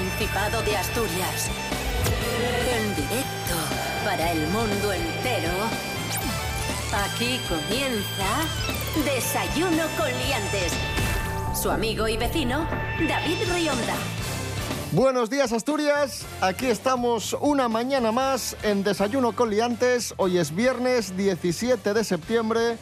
Principado de Asturias. En directo para el mundo entero. Aquí comienza Desayuno con Liantes. Su amigo y vecino, David Rionda. Buenos días Asturias, aquí estamos una mañana más en Desayuno con Liantes. Hoy es viernes 17 de septiembre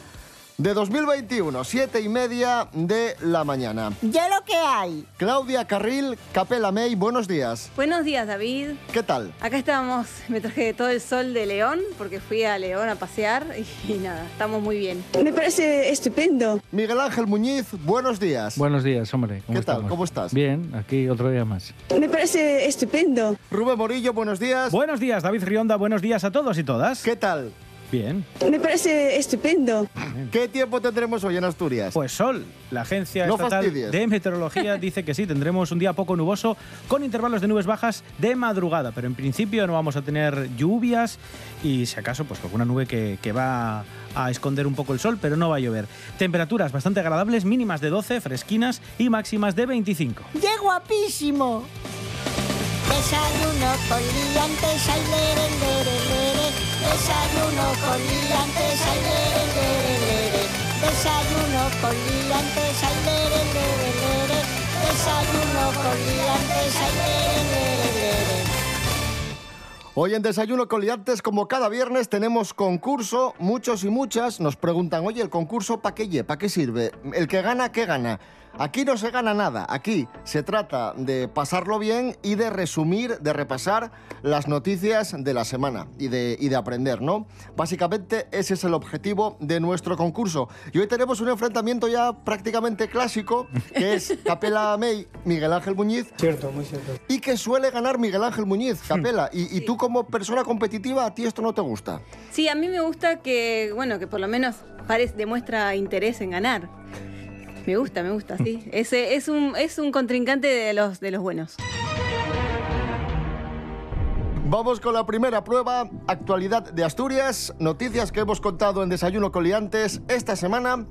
de 2021, siete y media de la mañana. Ya lo que hay. Claudia Carril, Capela May, buenos días. Buenos días, David. ¿Qué tal? Acá estamos, me traje todo el sol de León, porque fui a León a pasear y, nada, estamos muy bien. Me parece estupendo. Miguel Ángel Muñiz, buenos días. Buenos días, hombre. ¿Qué tal? ¿Cómo estás? Bien, aquí otro día más. Me parece estupendo. Rubén Morillo, buenos días. Buenos días, David Rionda, buenos días a todos y todas. ¿Qué tal? Bien. Me parece estupendo. ¿Qué tiempo tendremos hoy en Asturias? Pues sol. La Agencia No Estatal fastidies. de Meteorología dice que sí, tendremos un día poco nuboso con intervalos de nubes bajas de madrugada, pero en principio no vamos a tener lluvias y si acaso pues alguna nube que, que va a esconder un poco el sol, pero no va a llover. Temperaturas bastante agradables, mínimas de 12, fresquinas y máximas de 25. ¡Qué guapísimo! Desayuno con liantes, lere, lere, lere. Desayuno con liantes, ay, lere, lere, lere. Desayuno con liantes, ay, lere, lere, lere. Desayuno con liantes, ay, lere, lere, lere. Hoy en Desayuno con Liantes, como cada viernes, tenemos concurso. Muchos y muchas nos preguntan, oye, ¿el concurso para qué lle? ¿Para qué sirve? ¿El que gana, qué gana? Aquí no se gana nada. Aquí se trata de pasarlo bien y de resumir, de repasar las noticias de la semana y de, y de aprender, ¿no? Básicamente ese es el objetivo de nuestro concurso. Y hoy tenemos un enfrentamiento ya prácticamente clásico, que es Capela May, Miguel Ángel Muñiz. Cierto, muy cierto. Y que suele ganar Miguel Ángel Muñiz, Capela. Y, y tú como persona competitiva, ¿a ti esto no te gusta? Sí, a mí me gusta que, bueno, que por lo menos parece, demuestra interés en ganar. Me gusta, me gusta, sí. Ese es un, es un contrincante de los, de los buenos. Vamos con la primera prueba, actualidad de Asturias, noticias que hemos contado en Desayuno Coliantes esta semana.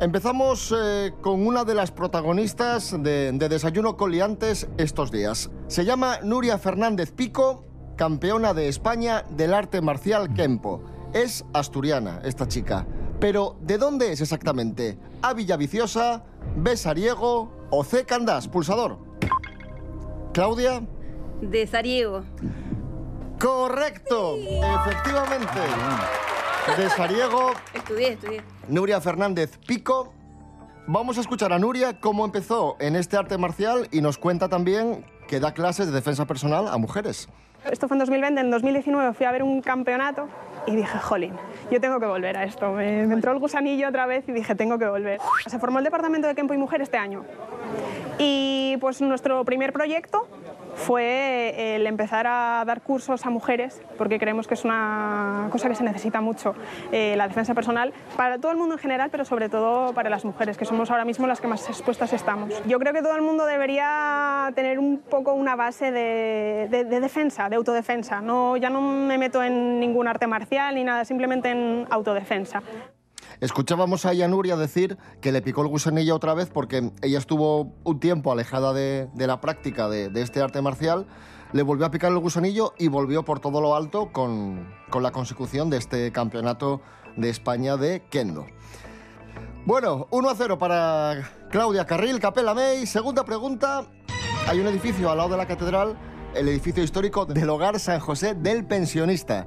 Empezamos eh, con una de las protagonistas de, de Desayuno Coliantes estos días. Se llama Nuria Fernández Pico, campeona de España del arte marcial Kempo. Es asturiana esta chica. Pero, ¿de dónde es exactamente? ¿A Villaviciosa, B Sariego o C Candás? Pulsador. Claudia. De Sariego. Correcto, efectivamente. De Sariego, Estudié, estudié. Nuria Fernández Pico. Vamos a escuchar a Nuria cómo empezó en este arte marcial y nos cuenta también que da clases de defensa personal a mujeres. Esto fue en 2020, en 2019 fui a ver un campeonato y dije, jolín, yo tengo que volver a esto. Me, entró el gusanillo otra vez y dije, tengo que volver. Se formó el departamento de Kempo y Mujer este año. Y pues nuestro primer proyecto fue el empezar a dar cursos a mujeres, porque creemos que es una cosa que se necesita mucho, eh, la defensa personal, para todo el mundo en general, pero sobre todo para las mujeres, que somos ahora mismo las que más expuestas estamos. Yo creo que todo el mundo debería tener un poco una base de, de- de defensa, de autodefensa. No, ya no me meto en ningún arte marcial ni nada, simplemente en autodefensa. Escuchábamos a Nuria decir que le picó el gusanillo otra vez porque ella estuvo un tiempo alejada de, la práctica de, este arte marcial, le volvió a picar el gusanillo y volvió por todo lo alto con, la consecución de este campeonato de España de Kendo. Bueno, 1 a 0 para Claudia Carril, Capela May. Segunda pregunta. Hay un edificio al lado de la catedral, el edificio histórico del Hogar San José del Pensionista.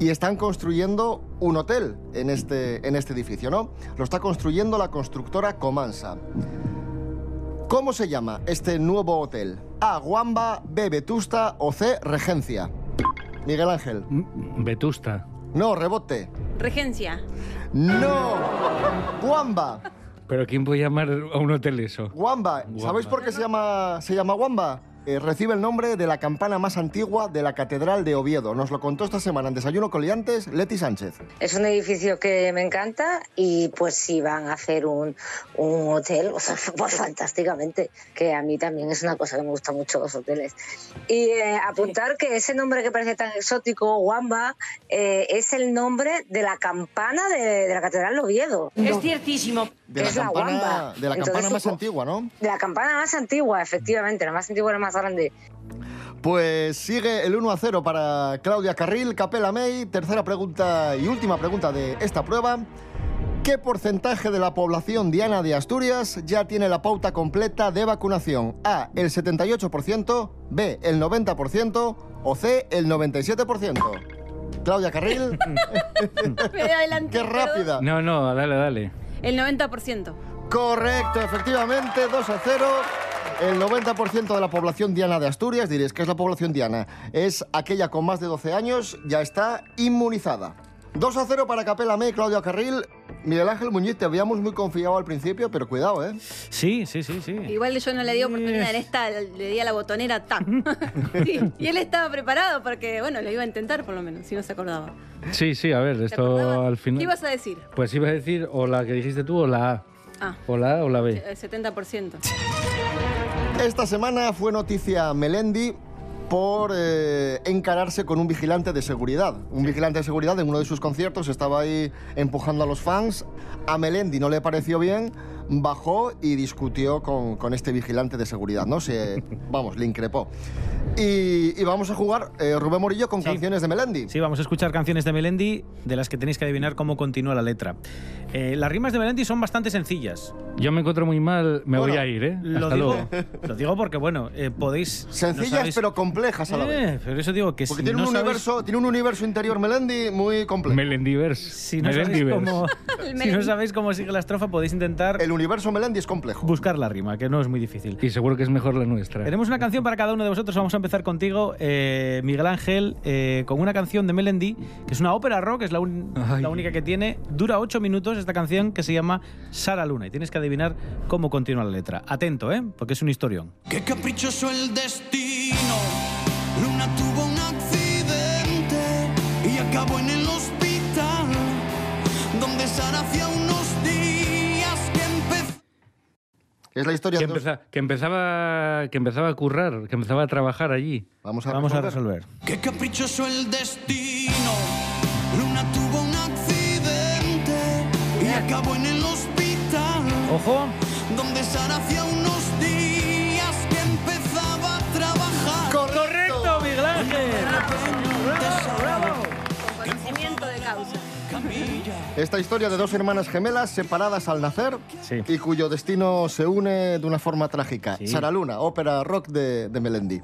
Y están construyendo un hotel en este, en este edificio, ¿no? Lo está construyendo la constructora Comansa. ¿Cómo se llama este nuevo hotel? A. Guamba, B. Vetusta o C. Regencia. Miguel Ángel. Mm, Vetusta. No, rebote. Regencia. No. Guamba. ¿Pero quién puede llamar a un hotel eso? Guamba. ¿Sabéis por qué se llama, se llama Guamba? Eh, recibe el nombre de la campana más antigua de la Catedral de Oviedo. Nos lo contó esta semana en Desayuno Coliantes Leti Sánchez. Es un edificio que me encanta y pues si van a hacer un, un hotel, o sea, pues fantásticamente, que a mí también es una cosa que me gusta mucho los hoteles. Y eh, apuntar que ese nombre que parece tan exótico, Wamba, eh, es el nombre de la campana de, de la Catedral de Oviedo. Es ciertísimo. De la es la campana, guamba. de la Entonces, campana más antigua, ¿no? De la campana más antigua, efectivamente, la más antigua y la más grande. Pues sigue el 1 a 0 para Claudia Carril, Capela May. Tercera pregunta y última pregunta de esta prueba. ¿Qué porcentaje de la población diana de Asturias ya tiene la pauta completa de vacunación? A, el 78%, B, el 90% o C, el 97%. Claudia Carril, Me adelanté, qué rápida. No, no, dale, dale. El 90%. Correcto, efectivamente, 2 a 0. El 90% de la población diana de Asturias, diréis, ¿qué es la población diana? Es aquella con más de 12 años, ya está inmunizada. 2 a 0 para Capela May, Claudia Carril. Miguel Ángel Muñiz, te habíamos muy confiado al principio, pero cuidado, ¿eh? Sí, sí, sí, sí. Igual yo no le di oportunidad en esta, le di a la botonera tan. Sí, y él estaba preparado porque, bueno, lo iba a intentar por lo menos, si no se acordaba. Sí, sí, a ver, ¿Te esto al final. ¿Qué ibas a decir? Pues iba a decir o la que dijiste tú o la A. Ah, O la A o la B. el 70%. Esta semana fue noticia Melendi por eh, encararse con un vigilante de seguridad. Un vigilante de seguridad en uno de sus conciertos estaba ahí empujando a los fans. A Melendi no le pareció bien, bajó y discutió con, con este vigilante de seguridad, ¿no? Se, vamos, le increpó. Y, y vamos a jugar, eh, Rubén Morillo, con Sí. canciones de Melendi. Sí, vamos a escuchar canciones de Melendi de las que tenéis que adivinar cómo continúa la letra. Eh, las rimas de Melendi son bastante sencillas. Yo me encuentro muy mal, me Bueno, voy a ir, ¿eh? Lo Hasta digo, luego. lo digo porque, bueno, eh, podéis... Sencillas no sabéis- pero complejas a la vez. Eh, pero eso digo que Porque si tiene, no un sabéis- universo, tiene un universo interior Melendi muy complejo. Melendiverse. Si no, sabéis Melendiverse. cómo, El si no sabéis cómo sigue la estrofa, podéis intentar El universo Melendi es complejo. buscar la rima, que no es muy difícil. Y seguro que es mejor la nuestra. Tenemos una canción para cada uno de vosotros. Vamos a empezar contigo, eh, Miguel Ángel, eh, con una canción de Melendi, que es una ópera rock, es la, un- la única que tiene. Dura ocho minutos esta canción que se llama Sara Luna. Y tienes que adivinar cómo continúa la letra. Atento, ¿eh? Porque es un historión. Qué caprichoso el destino. Luna tuvo un accidente y acabó en el Es la historia Que, empeza- que empezaba, que empezaba a currar, que empezaba a trabajar allí. Vamos a Vamos a resolver. resolver. Qué caprichoso el destino. Luna tuvo un accidente y acabó en el hospital, Ojo, donde Sara Esta historia de dos hermanas gemelas separadas al nacer Sí. y cuyo destino se une de una forma trágica. Sí. Sara Luna, ópera rock de, de Melendi.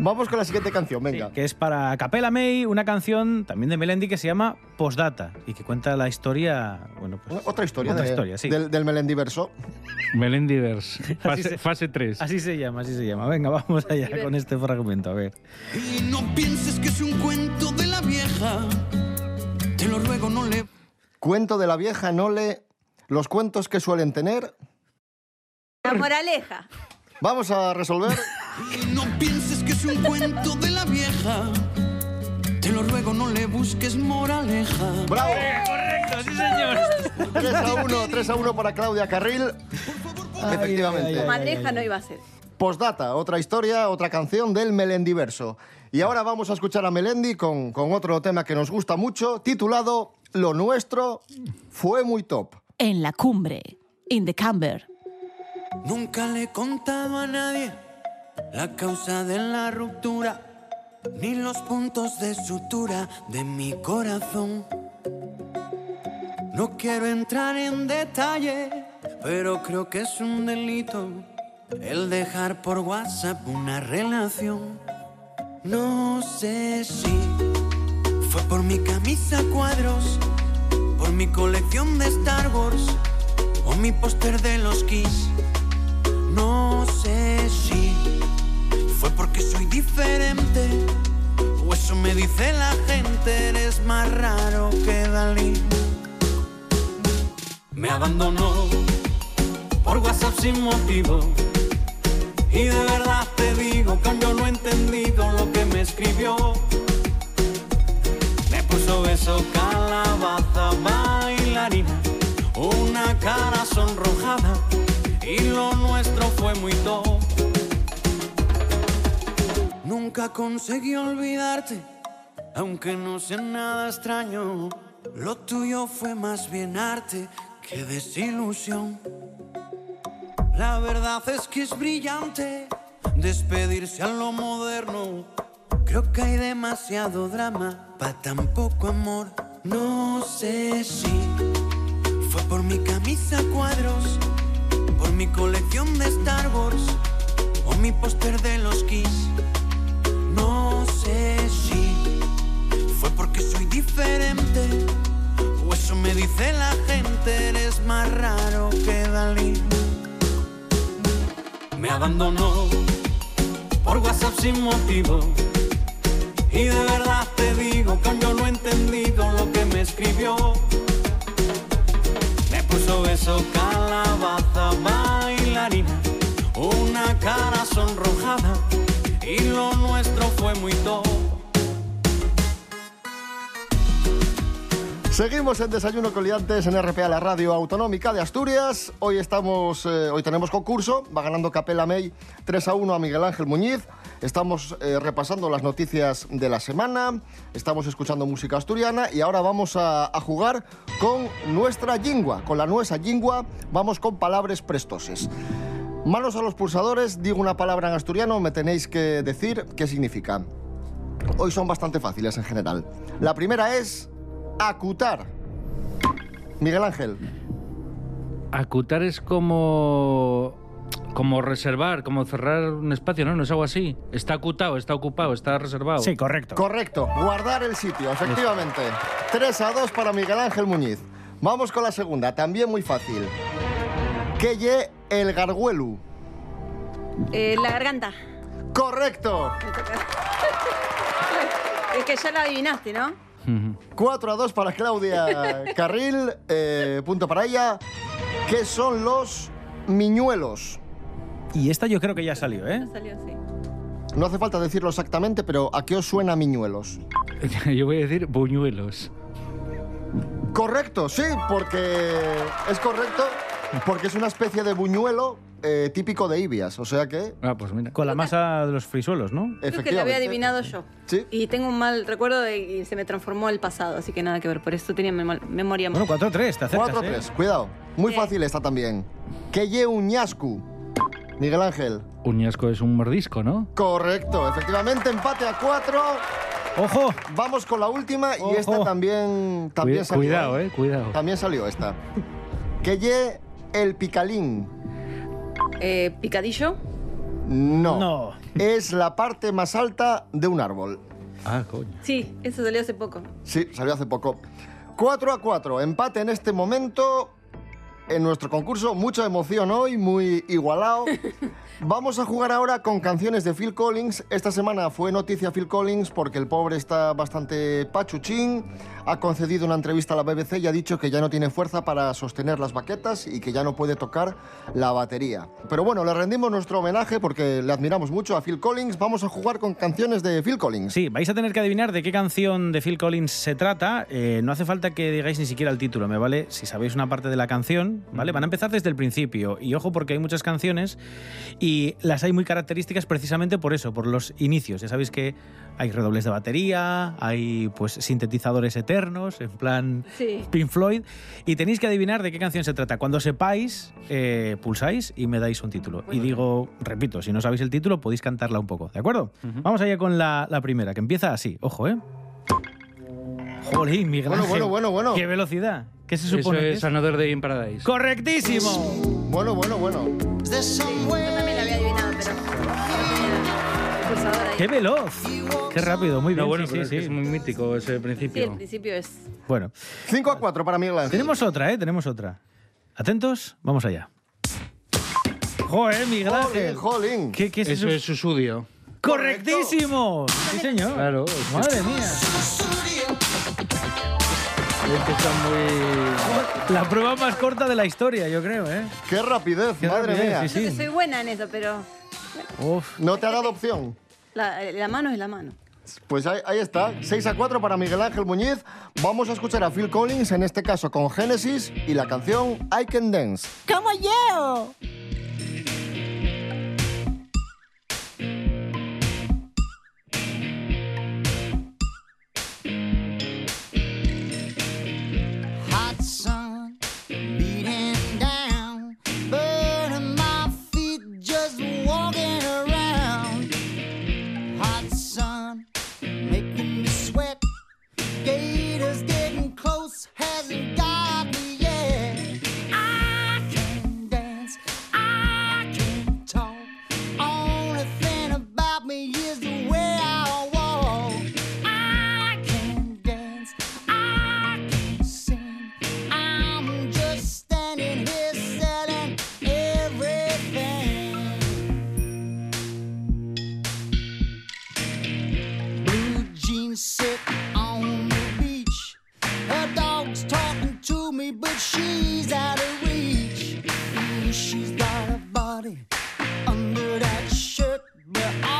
Vamos con la siguiente canción, venga. que es para Capella May, una canción también de Melendi que se llama Postdata y que cuenta la historia. Bueno, pues. Otra historia, Otra de- historia, sí. del, del Melendiverso. Melendiverse. Fase, se- fase 3. Así se llama, así se llama. Venga, vamos allá con este fragmento, a ver. Y no pienses que es un cuento de la vieja. Te lo ruego, no le Cuento de la vieja Nole, los cuentos que suelen tener. La moraleja. Vamos a resolver. Y no pienses que es un cuento de la vieja. Te lo ruego, no le busques moraleja. ¡Bravo! Correcto, sí, señor. 3 a 1, 3 a 1 para Claudia Carril. Efectivamente. ay, ay. Madreja no iba a ser. Postdata, otra historia, otra canción del Melendiverso. Y ahora vamos a escuchar a Melendi con, con otro tema que nos gusta mucho, titulado Lo nuestro fue muy top. En la cumbre, in the camber. Nunca le he contado a nadie la causa de la ruptura, ni los puntos de sutura de mi corazón. No quiero entrar en detalle, pero creo que es un delito el dejar por WhatsApp una relación. No sé si fue por mi camisa cuadros, por mi colección de Star Wars o mi póster de los Kiss. No sé si fue porque soy diferente o eso me dice la gente. Eres más raro que Dalí. Me abandonó por WhatsApp sin motivo. Y de verdad te digo que yo no he entendido lo que me escribió. Me puso beso, calabaza, bailarina, una cara sonrojada y lo nuestro fue muy top. Nunca conseguí olvidarte, aunque no sea nada extraño. Lo tuyo fue más bien arte qué desilusión. La verdad es que es brillante despedirse a lo moderno. Creo que hay demasiado drama para tan poco amor. No sé si fue por mi camisa cuadros, por mi colección de Star Wars o mi póster de los Kiss. No sé si fue porque soy diferente o eso me dice la gente. Eres más raro que Dalí. Me abandonó por WhatsApp sin motivo. Y de verdad te digo que yo no he entendido lo que me escribió. Me puso beso, calabaza, bailarina, una cara sonrojada. Y lo nuestro fue muy top. Seguimos en Desayuno con Liantes en RPA, la radio autonómica de Asturias. Hoy estamos, eh, hoy tenemos concurso, va ganando Capela May 3 a 1 a Miguel Ángel Muñiz. Estamos eh, repasando las noticias de la semana, estamos escuchando música asturiana y ahora vamos a, a jugar con nuestra lingua, con la nuestra lingua, vamos con palabras prestoses. Manos a los pulsadores, digo una palabra en asturiano, me tenéis que decir qué significa. Hoy son bastante fáciles en general. La primera es acutar. Miguel Ángel. Acutar es como. Como reservar, como cerrar un espacio, ¿no? No es algo así. Está acutado, está ocupado, está reservado. Sí, correcto. Correcto, guardar el sitio, efectivamente. 3 a 2 para Miguel Ángel Muñiz. Vamos con la segunda, también muy fácil. ¿Qué ye el garguelu? Eh, la garganta. Correcto. Es que ya la adivinaste, ¿no? 4 a 2 para Claudia Carril, eh, punto para ella. ¿Qué son los miñuelos? Y esta yo creo que ya salió, ¿eh? Salió así. No hace falta decirlo exactamente, pero ¿a qué os suena miñuelos? Yo voy a decir buñuelos. Correcto, sí, porque es correcto, porque es una especie de buñuelo eh, típico de Ibias, o sea que... Ah, pues mira. Con la masa de los frisuelos, ¿no? Creo que lo había adivinado yo. Sí. Y tengo un mal recuerdo de y se me transformó el pasado, así que nada que ver. Por eso tenía memo- memoria Bueno, 4-3, te acercas, 4 a ¿eh? 3, cuidado. Muy fácil esta también. ¿Qué lle un ñascu? Miguel Ángel. Uñasco es un mordisco, ¿no? Correcto, efectivamente, empate a 4. ¡Ojo! Vamos con la última y Ojo. esta también, también Cuida- salió. cuidado, eh, cuidado. También salió esta. ¿Qué lle el picalín? Eh, ¿Picadillo? No. No. Es la parte más alta de un árbol. Ah, coño. Sí, eso salió hace poco. Sí, salió hace poco. 4 a 4, empate en este momento en nuestro concurso. Mucha emoción hoy, muy igualado. Vamos a jugar ahora con canciones de Phil Collins. Esta semana fue noticia Phil Collins porque el pobre está bastante pachuchín. Ha concedido una entrevista a la BBC y ha dicho que ya no tiene fuerza para sostener las baquetas y que ya no puede tocar la batería. Pero bueno, le rendimos nuestro homenaje porque le admiramos mucho a Phil Collins. Vamos a jugar con canciones de Phil Collins. Sí, vais a tener que adivinar de qué canción de Phil Collins se trata. Eh, no hace falta que digáis ni siquiera el título, ¿me vale? Si sabéis una parte de la canción, ¿vale? Van a empezar desde el principio. Y ojo, porque hay muchas canciones y las hay muy características precisamente por eso, por los inicios. Ya sabéis que hay redobles de batería, hay pues sintetizadores eternos, en plan Sí. Pink Floyd, y tenéis que adivinar de qué canción se trata. Cuando sepáis, eh, pulsáis y me dais un título. Y digo, repito, si no sabéis el título, podéis cantarla un poco, ¿de acuerdo? Vamos allá con la, la primera, que empieza así. Ojo, ¿eh? Jolín, Miguel Bueno, Ángel. bueno, bueno, bueno. ¿Qué velocidad? ¿Qué se Eso supone? que es es? Another Day in Paradise. ¡Correctísimo! Bueno, bueno, bueno. Yo también la había adivinado, pero. ¡Qué veloz! ¡Qué rápido! Muy bien, No, bueno, sí, sí, es que sí. es muy mítico ese Sí, principio. el principio es. Bueno, 5 a 4 para Miguel Ángel. tenemos otra, ¿eh? Tenemos otra. ¿Atentos? Vamos allá. ¡Joder, Miguel Ángel! Jolín, jolín. ¿Qué, qué es Eso eso? es Susudio. ¡Correctísimo! Sí, señor. Claro. Madre mía. Es que está muy... La prueba más corta de la historia, yo creo, ¿eh? Qué rapidez, Qué madre rapidez, mía. sí, sí. Yo soy buena en eso, pero Uf. No te ha dado opción. la, la mano es la mano. Pues ahí, ahí está, 6 a 4 para Miguel Ángel Muñiz. Vamos a escuchar a Phil Collins, en este caso con Genesis, y la canción I Can Dance. ¡Como yo! under that shirt, I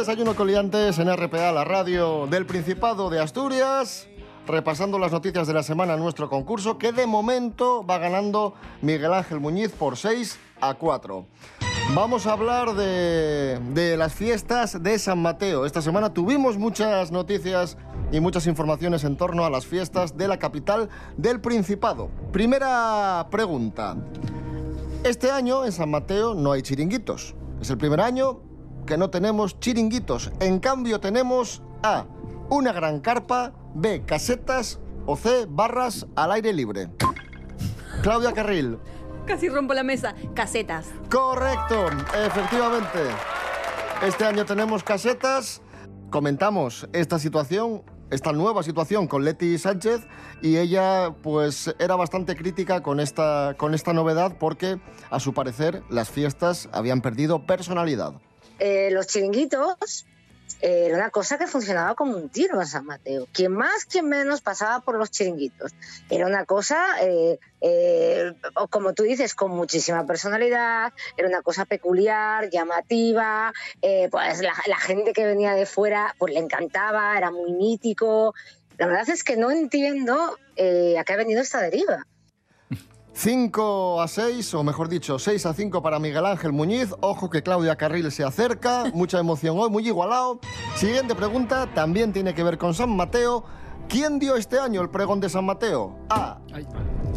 Desayuno Coliantes en RPA, la radio del Principado de Asturias, repasando las noticias de la semana en nuestro concurso, que de momento va ganando Miguel Ángel Muñiz por 6 a 4. Vamos a hablar de, de las fiestas de San Mateo. Esta semana tuvimos muchas noticias y muchas informaciones en torno a las fiestas de la capital del Principado. Primera pregunta. Este año en San Mateo no hay chiringuitos. Es el primer año que no tenemos chiringuitos. En cambio tenemos A, una gran carpa, B, casetas o C, barras al aire libre. Claudia Carril. Casi rompo la mesa. Casetas. Correcto, efectivamente. Este año tenemos casetas. Comentamos esta situación, esta nueva situación con Leti Sánchez y ella pues era bastante crítica con esta, con esta novedad porque a su parecer las fiestas habían perdido personalidad. Eh, los chiringuitos eh, era una cosa que funcionaba como un tiro en San Mateo. Quien más, quien menos pasaba por los chiringuitos. Era una cosa, eh, como tú dices, con muchísima personalidad, era una cosa peculiar, llamativa, pues la, la gente que venía de fuera pues le encantaba, era muy mítico. La verdad es que no entiendo eh, a qué ha venido esta deriva. 5 a 6, o mejor dicho, 6 a 5 para Miguel Ángel Muñiz. Ojo que Claudia Carril se acerca. Mucha emoción hoy, muy igualado. Siguiente pregunta, también tiene que ver con San Mateo. ¿Quién dio este año el pregón de San Mateo? A.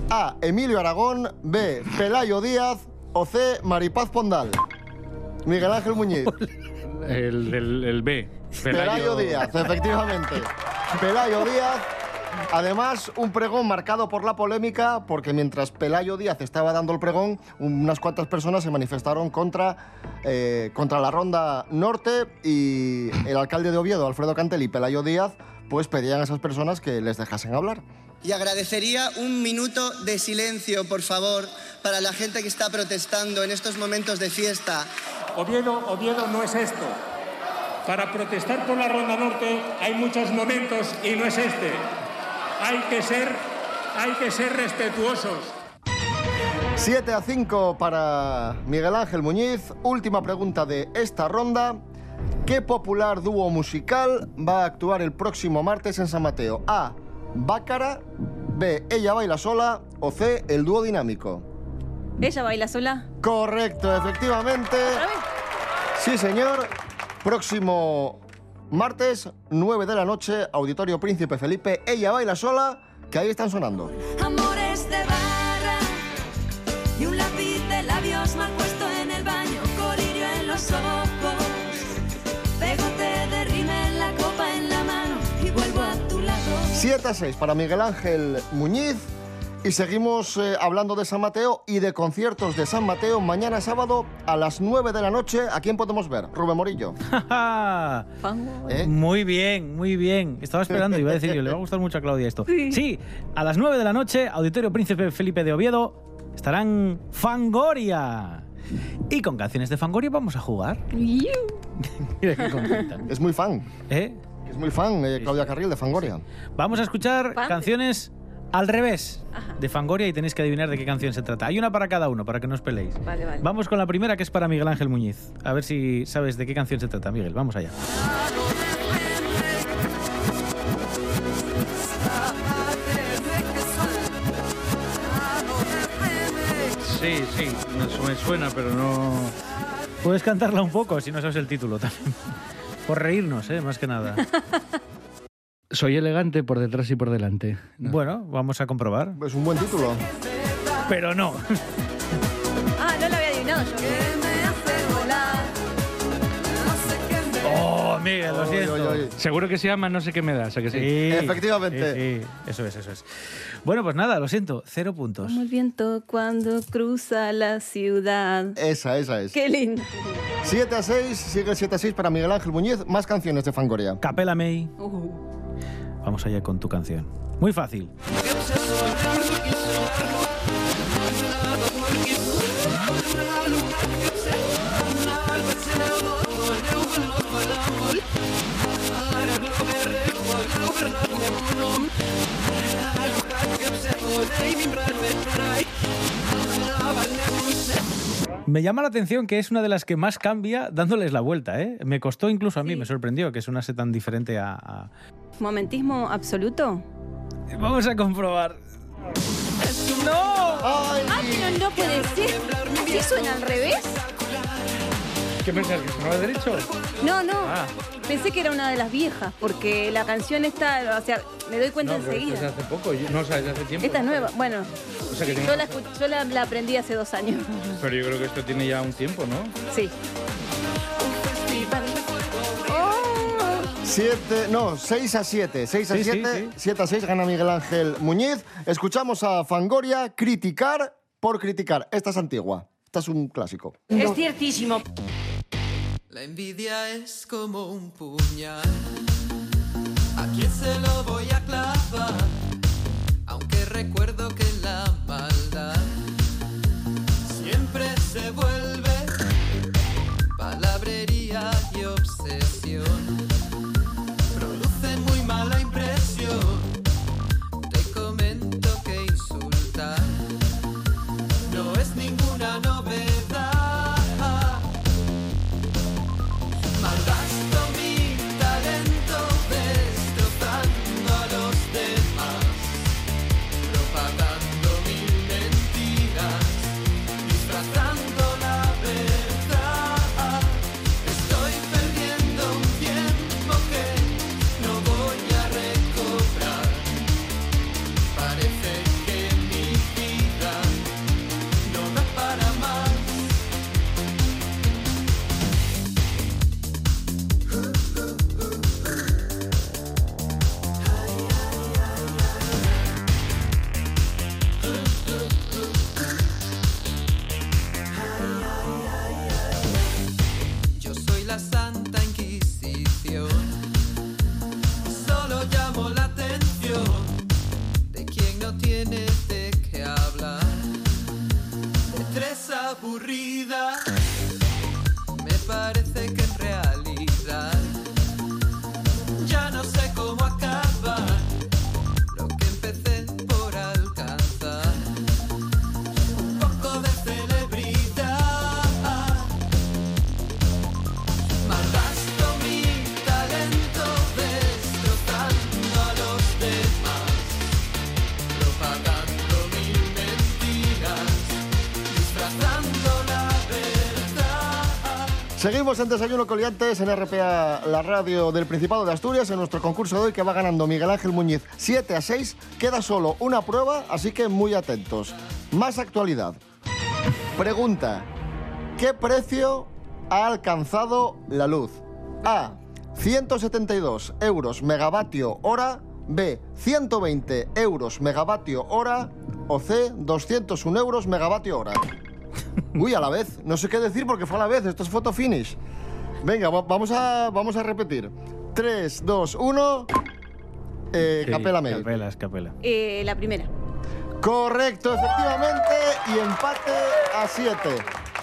A. Emilio Aragón. B. Pelayo Díaz. O C. Maripaz Pondal. Miguel Ángel Muñiz. El, el- el B. Pelayo Díaz, efectivamente. Pelayo Díaz. Además, un pregón marcado por la polémica, porque mientras Pelayo Díaz estaba dando el pregón, unas cuantas personas se manifestaron contra, eh, contra la Ronda Norte y el alcalde de Oviedo, Alfredo Cantel y Pelayo Díaz, pues pedían a esas personas que les dejasen hablar. Y agradecería un minuto de silencio, por favor, para la gente que está protestando en estos momentos de fiesta. Oviedo, Oviedo no es esto. Para protestar por la Ronda Norte hay muchos momentos y no es este. Hay que ser, hay que ser respetuosos. 7 a 5 para Miguel Ángel Muñiz. Última pregunta de esta ronda. ¿Qué popular dúo musical va a actuar el próximo martes en San Mateo? A. Bácara. B. Ella baila sola. O C. El dúo dinámico. ¿Ella baila sola? Correcto, efectivamente. Sí, señor. Próximo martes, 9 de la noche, Auditorio Príncipe Felipe. Ella baila sola, que ahí están sonando. Amores de barra y un lápiz de labios mal puesto en el baño, colirio en los ojos, pegote de rime en la copa en la mano y vuelvo a tu lado. 7 a 6 para Miguel Ángel Muñiz. Y seguimos eh, hablando de San Mateo y de conciertos de San Mateo mañana sábado a las 9 de la noche. ¿A quién podemos ver? Rubén Morillo. ¿Eh? Muy bien, muy bien. Estaba esperando, iba a decir yo, le va a gustar mucho a Claudia esto. Sí, a las 9 de la noche, Auditorio Príncipe Felipe de Oviedo, estarán Fangoria. Y con canciones de Fangoria vamos a jugar. Mira qué contenta. Es muy fan. ¿Eh? Es muy fan, eh, Claudia Carril de Fangoria. Vamos a escuchar canciones al revés de Fangoria y tenéis que adivinar de qué canción se trata. Hay una para cada uno, para que no os peleéis. Vale, vale. Vamos con la primera, que es para Miguel Ángel Muñiz. A ver si sabes de qué canción se trata, Miguel. Vamos allá. Sí, sí, me, me suena, pero no... Puedes cantarla un poco si no sabes el título también. Por reírnos, ¿eh? más que nada. Soy elegante por detrás y por delante. Bueno, vamos a comprobar. Es un buen título. Pero no. Ah, no lo había adivinado yo. Oh, Miguel, lo siento. Seguro que se llama No sé qué me da, o sea que sí. Sí, Efectivamente. sí, sí. Eso es, eso es. Bueno, pues nada, lo siento. Cero puntos. Como el viento cuando cruza la ciudad. Esa, esa es. Qué lindo. 7 a 6, sigue 7 a 6 para Miguel Ángel Muñiz. Más canciones de Fangoria. Capela May. Uh. Vamos allá con tu canción. Muy fácil. Me llama la atención que es una de las que más cambia dándoles la vuelta, ¿eh? Me costó incluso a mí, me sorprendió que sonase tan diferente a- a, ¿Momentismo absoluto? Vamos a comprobar. ¡No! ¡Ah, pero no puede ser! ¿Así suena al revés? ¿Qué pensás? ¿Que sonaba derecho? No, no. Ah. Pensé que era una de las viejas, porque la canción está, o sea, me doy cuenta no, enseguida. es de hace poco, yo- no, o sea, es hace tiempo. Esta es nueva. Bueno, O sea, que tiene- yo, la, yo la, la aprendí hace dos años. Pero yo creo que esto tiene ya un tiempo, ¿no? Sí. 7, no, 6 a 7. 6 a Sí, sí, 7, 7 a 6 gana Miguel Ángel Muñiz. Escuchamos a Fangoria criticar por criticar. Esta es antigua. Esta es un clásico. Es ciertísimo. La envidia es como un puñal. ¿A quién se lo voy a clavar? Oh. Seguimos en Desayuno Coliantes en RPA, la radio del Principado de Asturias, en nuestro concurso de hoy que va ganando Miguel Ángel Muñiz 7 a 6. Queda solo una prueba, así que muy atentos. Más actualidad. Pregunta. ¿Qué precio ha alcanzado la luz? A. 172 euros megavatio hora. B. 120 euros megavatio hora. O C. 201 euros megavatio hora. Uy, a la vez. No sé qué decir porque fue a la vez. Esto es photo finish. Venga, va- vamos a, vamos a repetir. 3, 2, 1. Eh, Sí, Capela May. Capela, es capela. Eh, la primera. Correcto, efectivamente. Y empate a 7.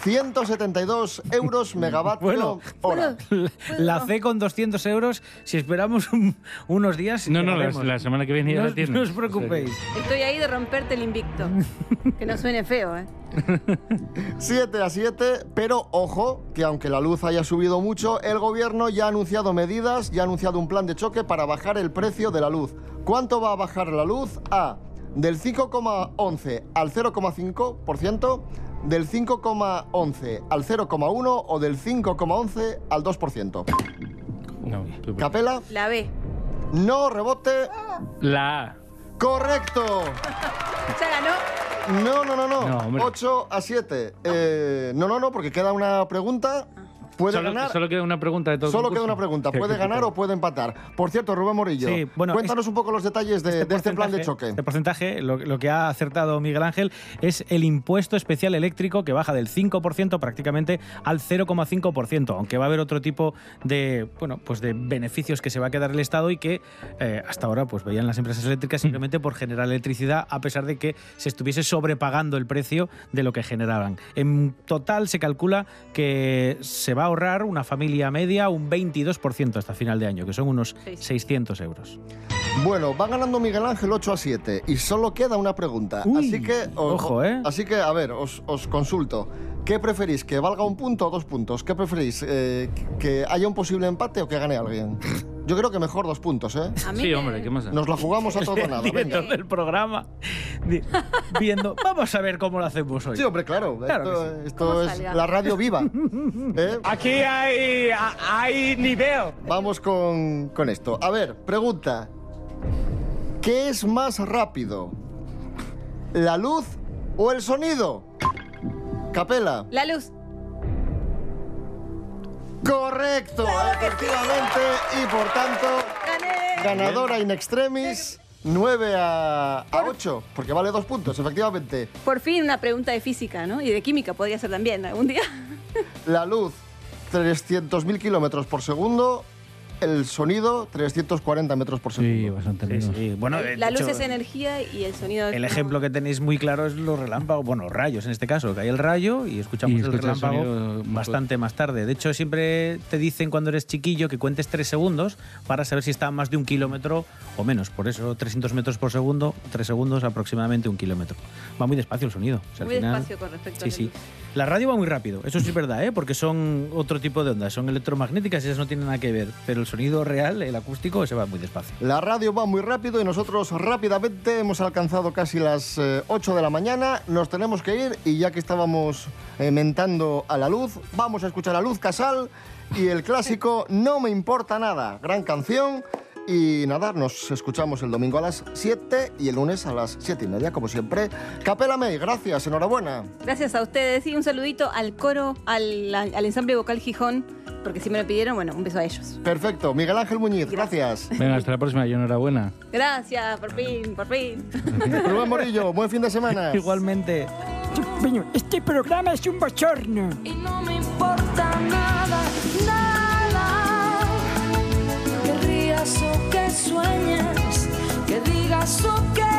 172 euros megavatio Bueno, hora. La C con 200 euros, si esperamos un- unos días. No, no, la, semana que viene ya No la os- tienes. no os preocupéis. Estoy ahí de romperte el invicto. que no suene feo, ¿eh? 7 a 7, pero ojo, que aunque la luz haya subido mucho, el gobierno ya ha anunciado medidas, ya ha anunciado un plan de choque para bajar el precio de la luz. ¿Cuánto va a bajar la luz? A. Del 5,11 al 0,5%, del 5,11 al 0,1 o del 5,11 al 2%. No, Capela, La B. no rebote. La A. Correcto. Ganó. No, no, no, No, no. hombre. 8 a 7. Eh, no, no, no, porque queda una pregunta. Puede Solo, ganar. solo queda una pregunta de todo Solo queda una pregunta. Puede ganar o puede empatar. Por cierto, Rubén Morillo, Sí, bueno, cuéntanos un poco los detalles de de este, plan de choque. Este porcentaje, lo, lo que ha acertado Miguel Ángel, es el impuesto especial eléctrico que baja del 5% prácticamente al 0,5%, aunque va a haber otro tipo de, bueno, pues de beneficios que se va a quedar el Estado y que eh, hasta ahora pues veían las empresas eléctricas simplemente por generar electricidad, a pesar de que se estuviese sobrepagando el precio de lo que generaban. En total se calcula que se va a ahorrar una familia media un 22% hasta final de año, que son unos 600 euros. Bueno, va ganando Miguel Ángel 8 a 7 y solo queda una pregunta. Uy, así que, o- ojo, ¿eh? Así que, a ver, os, os consulto. ¿Qué preferís? ¿Que valga un punto o dos puntos? ¿Qué preferís? Eh, ¿Que haya un posible empate o que gane alguien? Yo creo que mejor dos puntos, ¿eh? A mí Sí, hombre, ¿qué más? Nos la jugamos a todo o nada. El venga. del programa viendo, vamos a ver cómo lo hacemos hoy. Sí, hombre, claro. Claro esto que sí. esto ¿Cómo es salga? la radio viva. ¿eh? Aquí hay, hay nivel. Vamos con, con esto. A ver, pregunta. ¿Qué es más rápido? ¿La luz o el sonido? Capela. La luz. Correcto, efectivamente. Y por tanto, Gané. ganadora in extremis, 9 a, a 8, porque vale dos puntos, efectivamente. Por fin una pregunta de física, ¿no? Y de química podría ser también algún día. La luz, 300.000 kilómetros por segundo. El sonido, 340 metros por segundo. Sí, bastante Sí, menos. sí. Bueno, La luz hecho, es energía y el sonido es El como- ejemplo que tenéis muy claro es los relámpagos, bueno, rayos en este caso, que hay el rayo y escuchamos Y el relámpago más bastante más tarde. De hecho, siempre te dicen cuando eres chiquillo que cuentes tres segundos para saber si está a más de un kilómetro o menos. Por eso, 300 metros por segundo, tres segundos aproximadamente un kilómetro. Va muy despacio el sonido. O sea, al Muy final- despacio con respecto a Sí, sí. luz. La radio va muy rápido, eso sí es verdad, ¿eh? porque son otro tipo de ondas, son electromagnéticas y esas no tienen nada que ver. Pero el sonido real, el acústico, se va muy despacio. La radio va muy rápido y nosotros rápidamente hemos alcanzado casi las eh, 8 de la mañana. Nos tenemos que ir y ya que estábamos eh, mentando a la luz, vamos a escuchar a Luz Casal y el clásico No me importa nada. Gran canción. Y nada, nos escuchamos el domingo a las 7 y el lunes a las 7 y media, como siempre. Capela May, gracias, enhorabuena. Gracias a ustedes y un saludito al coro, al, al ensamble vocal Gijón, porque si me lo pidieron, bueno, un beso a ellos. Perfecto. Miguel Ángel Muñiz, gracias. Venga, hasta la próxima y enhorabuena. Gracias, por fin, por fin. Rubén Morillo, buen fin de semana. Igualmente. Este programa es un bochorno. Y no me importa Que digas su que